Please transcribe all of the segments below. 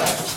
Black.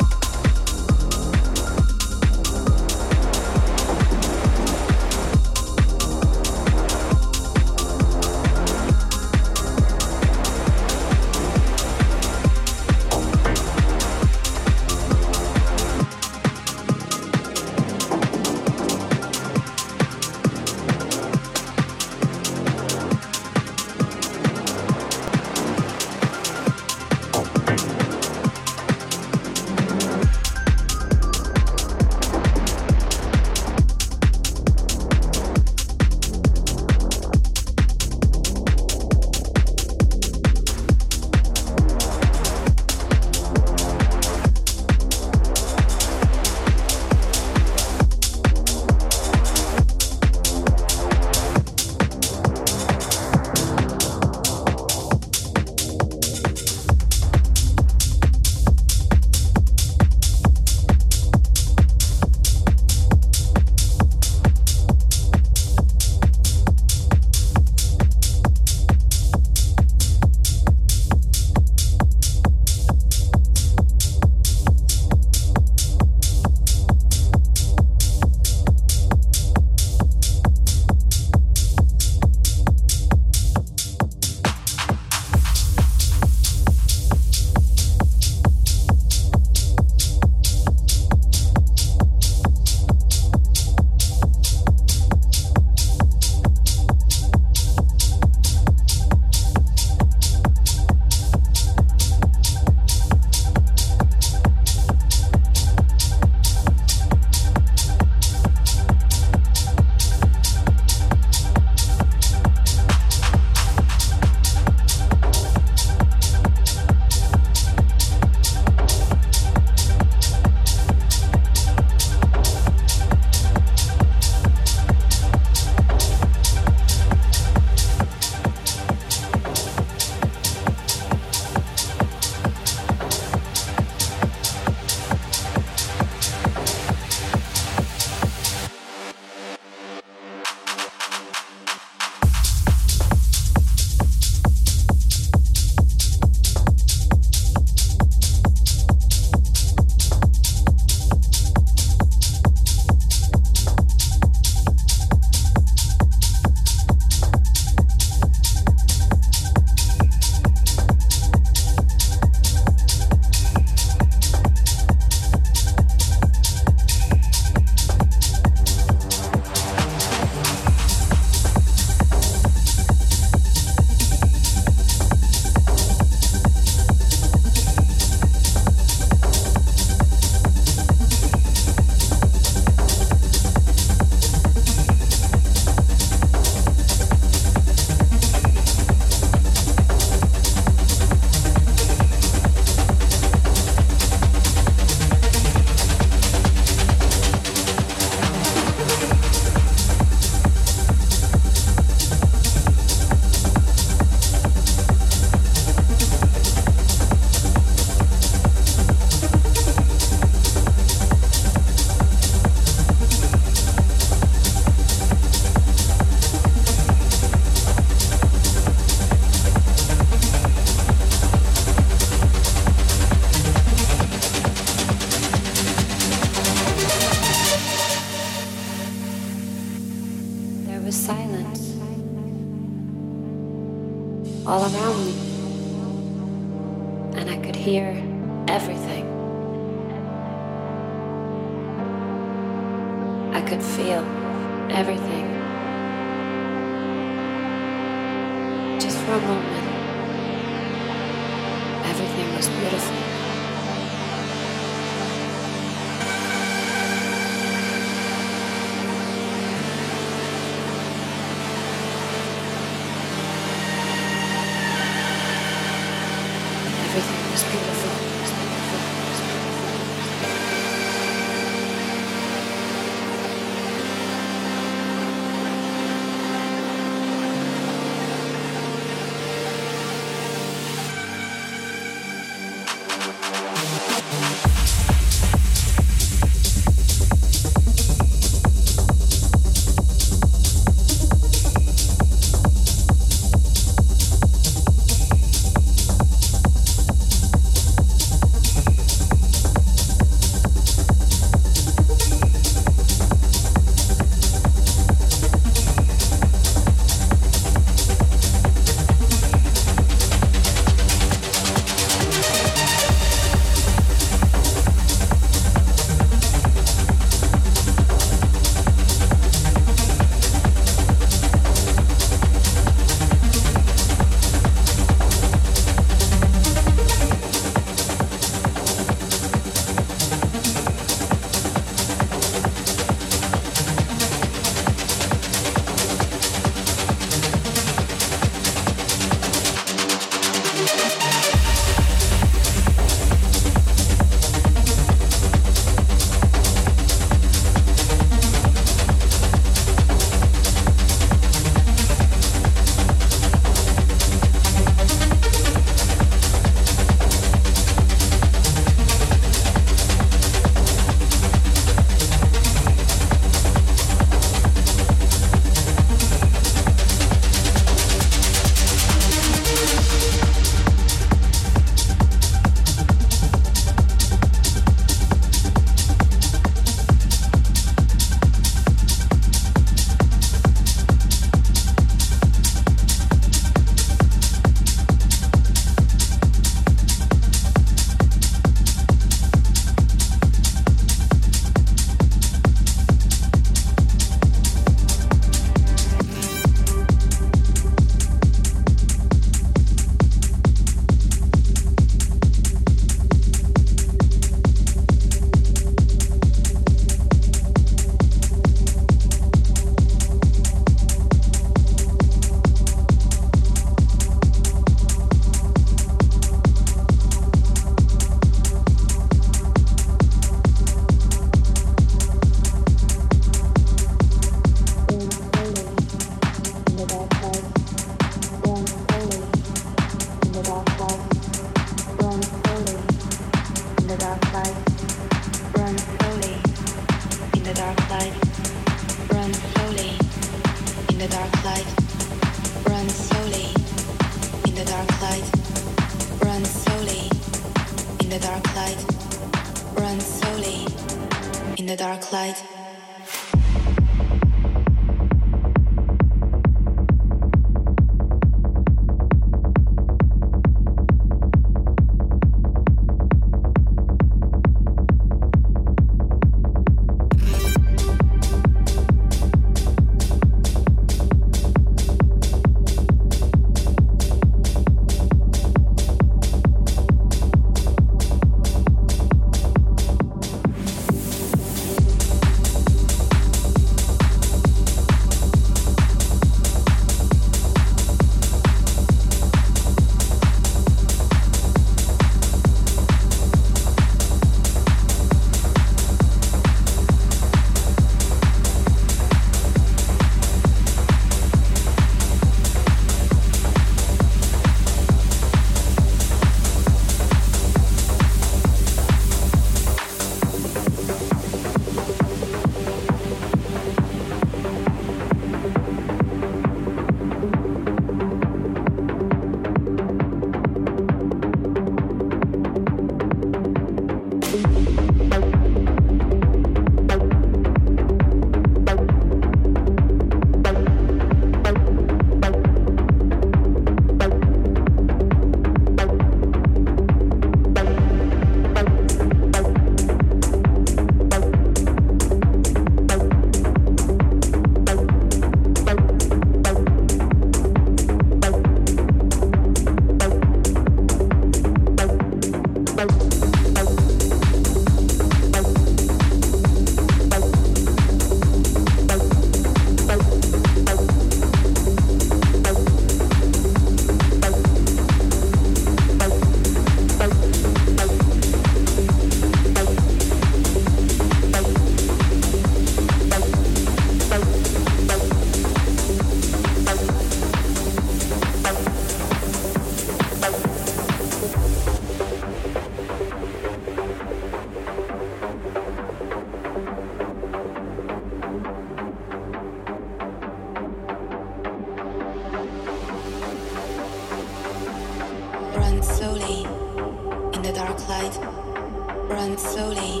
Slowly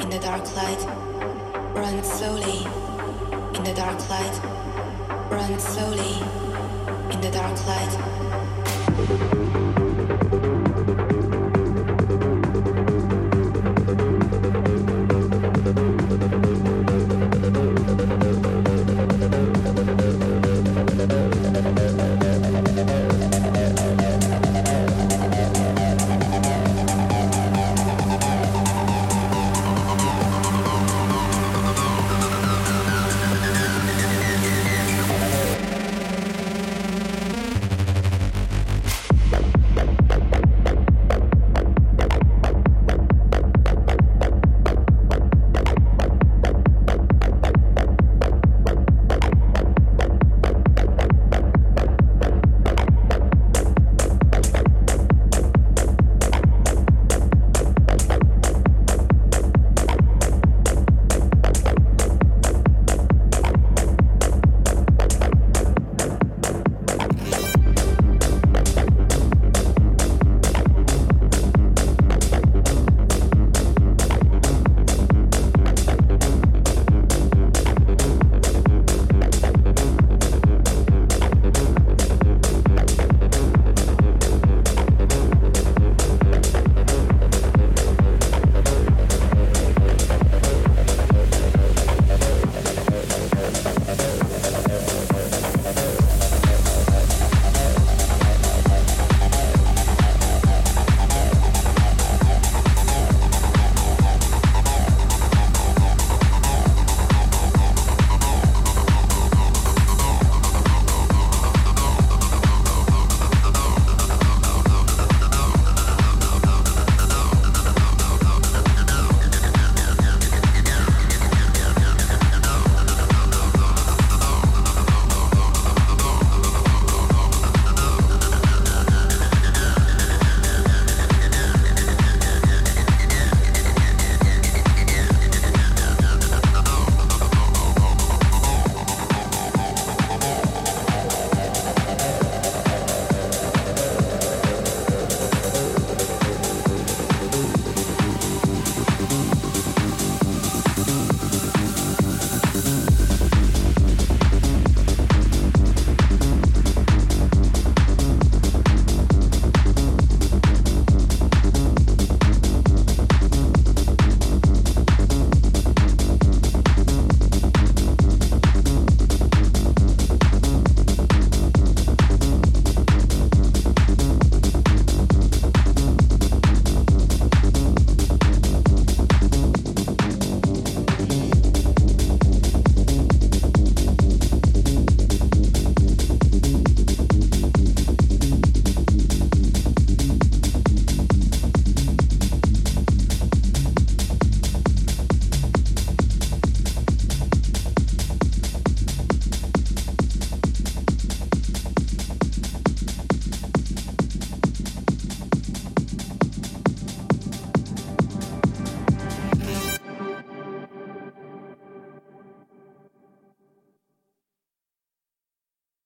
in the dark light. Run slowly in the dark light. Run slowly in the dark light.